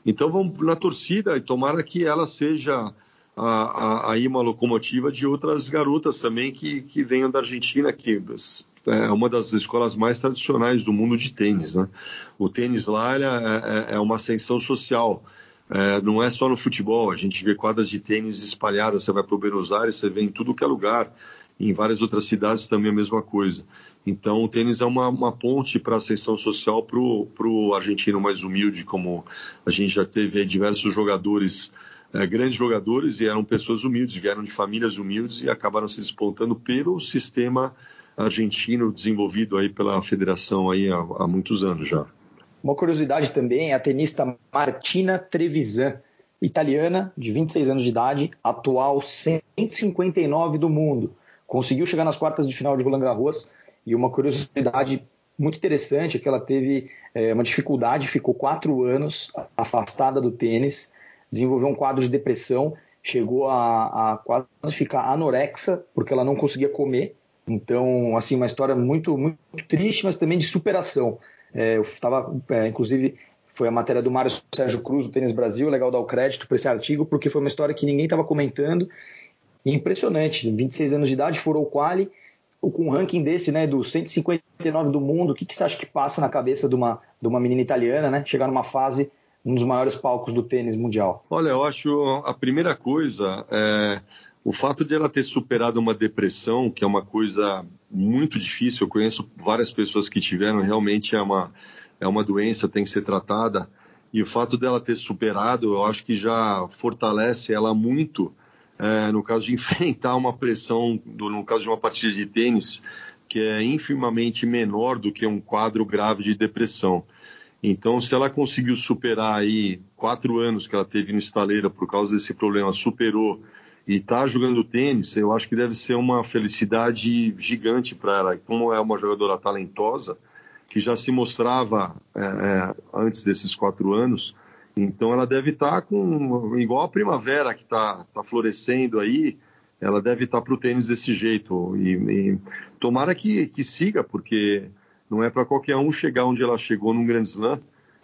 Então vamos na torcida e tomara que ela seja aí uma locomotiva de outras garotas também que, que venham da Argentina, que é uma das escolas mais tradicionais do mundo de tênis, né? O tênis lá é, é, é uma ascensão social. É, não é só no futebol, a gente vê quadras de tênis espalhadas, você vai para o Buenos Aires, você vê em tudo que é lugar, em várias outras cidades também a mesma coisa. Então, o tênis é uma, uma ponte para a ascensão social para o argentino mais humilde, como a gente já teve diversos jogadores, é, grandes jogadores, e eram pessoas humildes, vieram de famílias humildes e acabaram se despontando pelo sistema argentino desenvolvido aí pela federação aí há, há muitos anos já. Uma curiosidade também a tenista Martina Trevisan, italiana, de 26 anos de idade, atual 159 do mundo. Conseguiu chegar nas quartas de final de Roland Garros e uma curiosidade muito interessante é que ela teve é, uma dificuldade, ficou quatro anos afastada do tênis, desenvolveu um quadro de depressão, chegou a, a quase ficar anorexa, porque ela não conseguia comer. Então, assim, uma história muito, muito triste, mas também de superação. É, eu estava, é, inclusive, foi a matéria do Mário Sérgio Cruz, do Tênis Brasil, legal dar o crédito para esse artigo, porque foi uma história que ninguém estava comentando. E impressionante, 26 anos de idade, furou o quali, com um ranking desse, né, do 159 do mundo, o que, que você acha que passa na cabeça de uma, de uma menina italiana, né, chegar numa fase, um dos maiores palcos do tênis mundial? Olha, eu acho a primeira coisa é o fato de ela ter superado uma depressão, que é uma coisa muito difícil. Eu conheço várias pessoas que tiveram, realmente é uma é uma doença, tem que ser tratada. E o fato dela ter superado, eu acho que já fortalece ela muito é, no caso de enfrentar uma pressão, do, no caso de uma partida de tênis, que é infimamente menor do que um quadro grave de depressão. Então, se ela conseguiu superar aí quatro anos que ela teve no estaleira por causa desse problema, superou e está jogando tênis, eu acho que deve ser uma felicidade gigante para ela. Como é uma jogadora talentosa, que já se mostrava é, é, antes desses quatro anos, então ela deve estar tá com igual a primavera que está tá florescendo aí, ela deve estar tá para o tênis desse jeito e, e tomara que, que siga porque não é para qualquer um chegar onde ela chegou num Grand Slam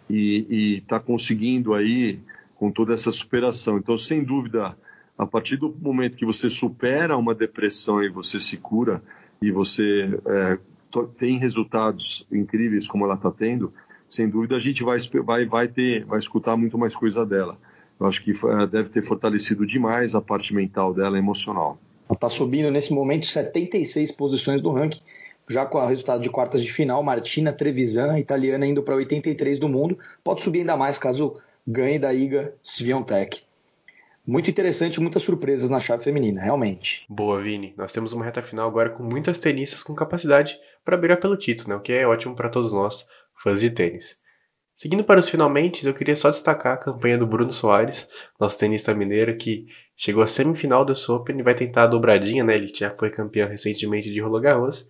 e está conseguindo aí com toda essa superação. Então sem dúvida a partir do momento que você supera uma depressão e você se cura e você é, tem resultados incríveis como ela está tendo sem dúvida a gente vai, vai, vai, ter, vai escutar muito mais coisa dela. Eu acho que deve ter fortalecido demais a parte mental dela, emocional. Ela está subindo nesse momento 76 posições do ranking, já com o resultado de quartas de final, Martina Trevisan, italiana, indo para 83 do mundo. Pode subir ainda mais caso ganhe da Iga Swiatek. Muito interessante, muitas surpresas na chave feminina, realmente. Boa, Vini. Nós temos uma reta final agora com muitas tenistas com capacidade para brigar pelo título, né? o que é ótimo para todos nós, fãs de tênis. Seguindo para os finalmente, eu queria só destacar a campanha do Bruno Soares, nosso tenista mineiro que chegou à semifinal do Open e vai tentar a dobradinha, né? Ele já foi campeão recentemente de Roland Garros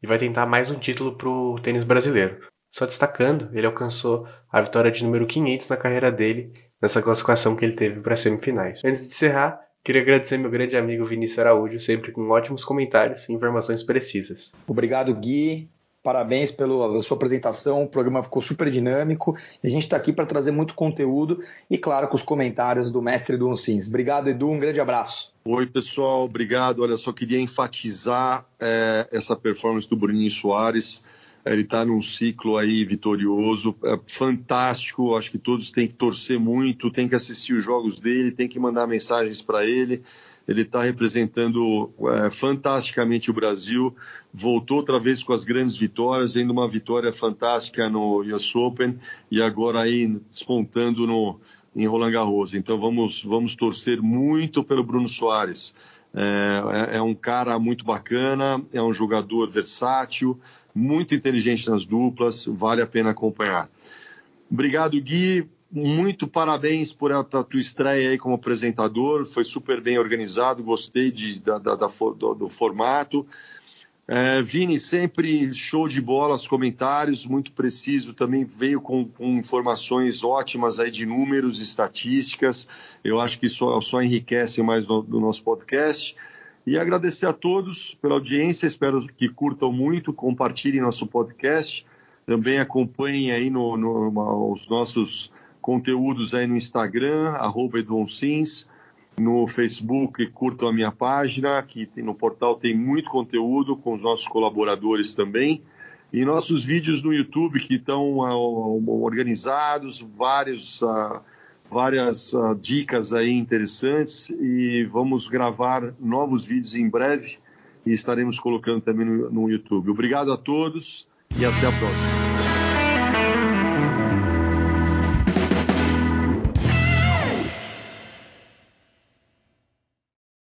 e vai tentar mais um título para o tênis brasileiro. Só destacando, ele alcançou a vitória de número 500 na carreira dele nessa classificação que ele teve para semifinais. Antes de encerrar, queria agradecer meu grande amigo Vinícius Araújo, sempre com ótimos comentários e informações precisas. Obrigado, Gui. Parabéns pela sua apresentação, o programa ficou super dinâmico. A gente está aqui para trazer muito conteúdo e, claro, com os comentários do mestre Edu Uncins. Obrigado, Edu, um grande abraço. Oi, pessoal, obrigado. Olha, só queria enfatizar é, essa performance do Bruninho Soares. Ele está num ciclo aí vitorioso, é fantástico. Acho que todos têm que torcer muito, têm que assistir os jogos dele, têm que mandar mensagens para ele. Ele está representando é, fantasticamente o Brasil. Voltou outra vez com as grandes vitórias, vendo uma vitória fantástica no US Open e agora aí despontando no, em Roland Garros. Então vamos, vamos torcer muito pelo Bruno Soares. É, é, é um cara muito bacana, é um jogador versátil, muito inteligente nas duplas, vale a pena acompanhar. Obrigado, Gui muito parabéns por a, tua estreia aí como apresentador, foi super bem organizado, gostei de, da, da, da do, do, formato. É, Vini, sempre show de bola, os comentários, muito preciso, também veio com, com informações ótimas aí de números, estatísticas, eu acho que só, só enriquece mais o nosso podcast. E agradecer a todos pela audiência, espero que curtam muito, compartilhem nosso podcast, também acompanhem aí no, no, os nossos conteúdos aí no Instagram, arroba no Facebook, curtam a minha página, que no portal tem muito conteúdo com os nossos colaboradores também. E nossos vídeos no YouTube que estão uh, organizados, vários, uh, várias uh, dicas aí interessantes e vamos gravar novos vídeos em breve e estaremos colocando também no, no YouTube. Obrigado a todos e até a próxima.